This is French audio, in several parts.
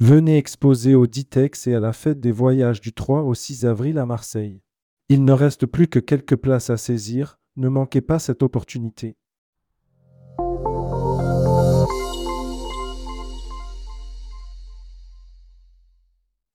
Venez exposer au Ditex et à la fête des voyages du 3 au 6 avril à Marseille. Il ne reste plus que quelques places à saisir, ne manquez pas cette opportunité.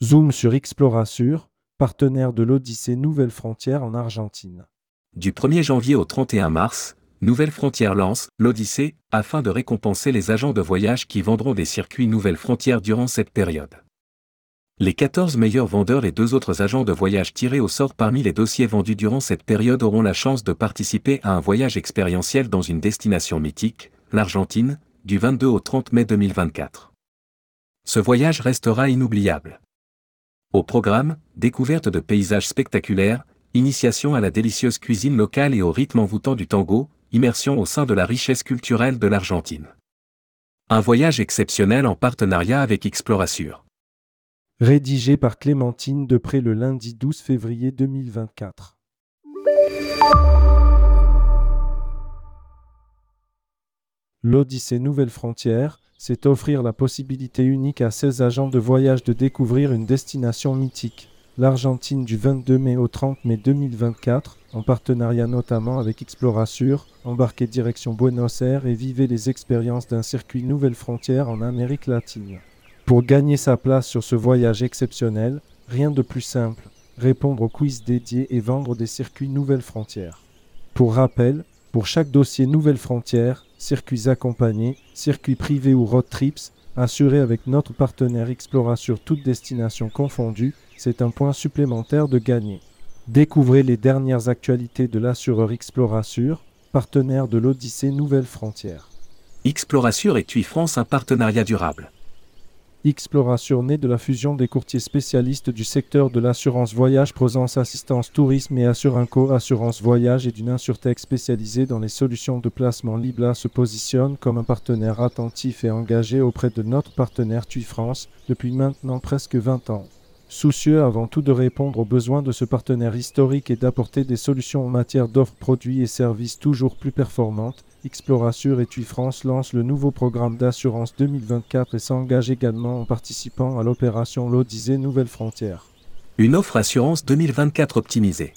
Zoom sur Explorasure, partenaire de l'Odyssée Nouvelle Frontière en Argentine. Du 1er janvier au 31 mars, Nouvelle Frontière lance l'Odyssée afin de récompenser les agents de voyage qui vendront des circuits Nouvelle Frontière durant cette période. Les 14 meilleurs vendeurs et deux autres agents de voyage tirés au sort parmi les dossiers vendus durant cette période auront la chance de participer à un voyage expérientiel dans une destination mythique, l'Argentine, du 22 au 30 mai 2024. Ce voyage restera inoubliable. Au programme, découverte de paysages spectaculaires, initiation à la délicieuse cuisine locale et au rythme envoûtant du tango, immersion au sein de la richesse culturelle de l'Argentine. Un voyage exceptionnel en partenariat avec Explorasure. Rédigé par Clémentine Depré le lundi 12 février 2024. L'Odyssée Nouvelle Frontière, c'est offrir la possibilité unique à 16 agents de voyage de découvrir une destination mythique, l'Argentine du 22 mai au 30 mai 2024, en partenariat notamment avec Explorasure, embarquez direction Buenos Aires et vivez les expériences d'un circuit Nouvelle Frontière en Amérique latine. Pour gagner sa place sur ce voyage exceptionnel, rien de plus simple, répondre aux quiz dédiés et vendre des circuits Nouvelle Frontière. Pour rappel, pour chaque dossier Nouvelle Frontière, circuits accompagnés, circuits privés ou road trips, assurés avec notre partenaire Explora sur toute destination confondue, c'est un point supplémentaire de gagner. Découvrez les dernières actualités de l'assureur Explorasure, partenaire de l'Odyssée Nouvelle Frontière. Explorasure et TUI France un partenariat durable. Exploration née de la fusion des courtiers spécialistes du secteur de l'assurance voyage Prosence Assistance Tourisme et Assurinco Assurance Voyage et d'une insurtech spécialisée dans les solutions de placement Libla se positionne comme un partenaire attentif et engagé auprès de notre partenaire TUI France depuis maintenant presque 20 ans. Soucieux avant tout de répondre aux besoins de ce partenaire historique et d'apporter des solutions en matière d'offres produits et services toujours plus performantes, Explorasure et TUI France lancent le nouveau programme d'assurance 2024 et s'engage également en participant à l'opération l'Odyssée Nouvelle Frontière. Une offre assurance 2024 optimisée.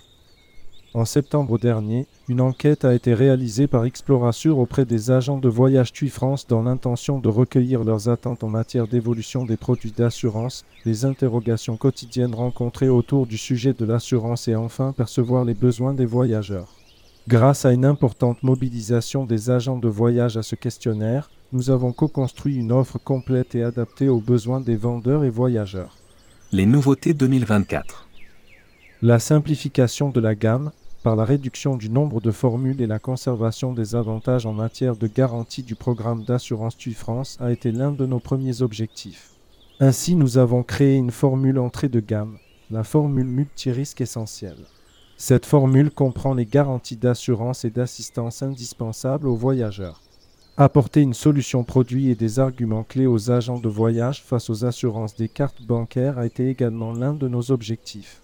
En septembre dernier, une enquête a été réalisée par Explorasure auprès des agents de voyage TUI France dans l'intention de recueillir leurs attentes en matière d'évolution des produits d'assurance, les interrogations quotidiennes rencontrées autour du sujet de l'assurance et enfin percevoir les besoins des voyageurs. Grâce à une importante mobilisation des agents de voyage à ce questionnaire, nous avons co-construit une offre complète et adaptée aux besoins des vendeurs et voyageurs. Les nouveautés 2024. La simplification de la gamme, par la réduction du nombre de formules et la conservation des avantages en matière de garantie du programme d'assurance TUI France a été l'un de nos premiers objectifs. Ainsi, nous avons créé une formule entrée de gamme, la formule multirisque essentielle. Cette formule comprend les garanties d'assurance et d'assistance indispensables aux voyageurs. Apporter une solution produit et des arguments clés aux agents de voyage face aux assurances des cartes bancaires a été également l'un de nos objectifs.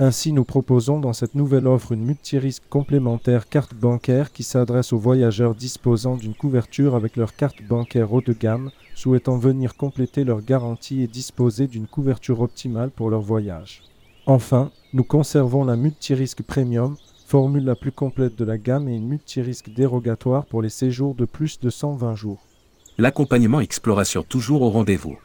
Ainsi, nous proposons dans cette nouvelle offre une multirisque complémentaire carte bancaire qui s'adresse aux voyageurs disposant d'une couverture avec leur carte bancaire haut de gamme, souhaitant venir compléter leur garantie et disposer d'une couverture optimale pour leur voyage. Enfin, nous conservons la multirisque premium, formule la plus complète de la gamme et une multirisque dérogatoire pour les séjours de plus de 120 jours. L'accompagnement Explorasure toujours au rendez-vous.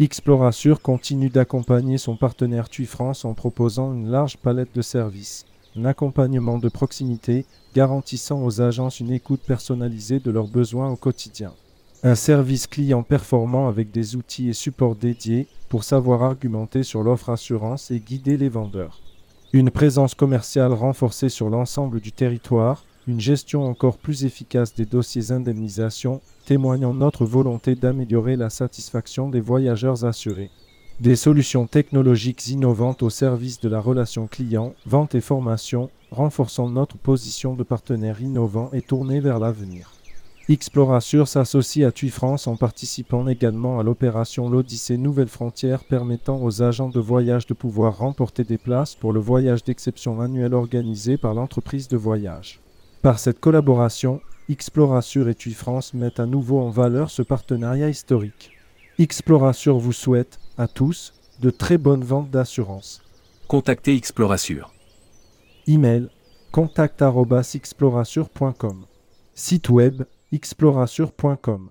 Explorasure continue d'accompagner son partenaire TUI France en proposant une large palette de services. Un accompagnement de proximité garantissant aux agences une écoute personnalisée de leurs besoins au quotidien. Un service client performant avec des outils et supports dédiés pour savoir argumenter sur l'offre assurance et guider les vendeurs. Une présence commerciale renforcée sur l'ensemble du territoire, une gestion encore plus efficace des dossiers indemnisation, témoignant notre volonté d'améliorer la satisfaction des voyageurs assurés. Des solutions technologiques innovantes au service de la relation client, vente et formation, renforçant notre position de partenaire innovant et tourné vers l'avenir. Explorasure s'associe à TUI France en participant également à l'opération l'Odyssée Nouvelle Frontière permettant aux agents de voyage de pouvoir remporter des places pour le voyage d'exception annuel organisé par l'entreprise de voyage. Par cette collaboration, Explorasure et TUI France mettent à nouveau en valeur ce partenariat historique. Explorasure vous souhaite, à tous, de très bonnes ventes d'assurance. Contactez Explorasure. Email contact@explorasure.com. Site web explorasure.com.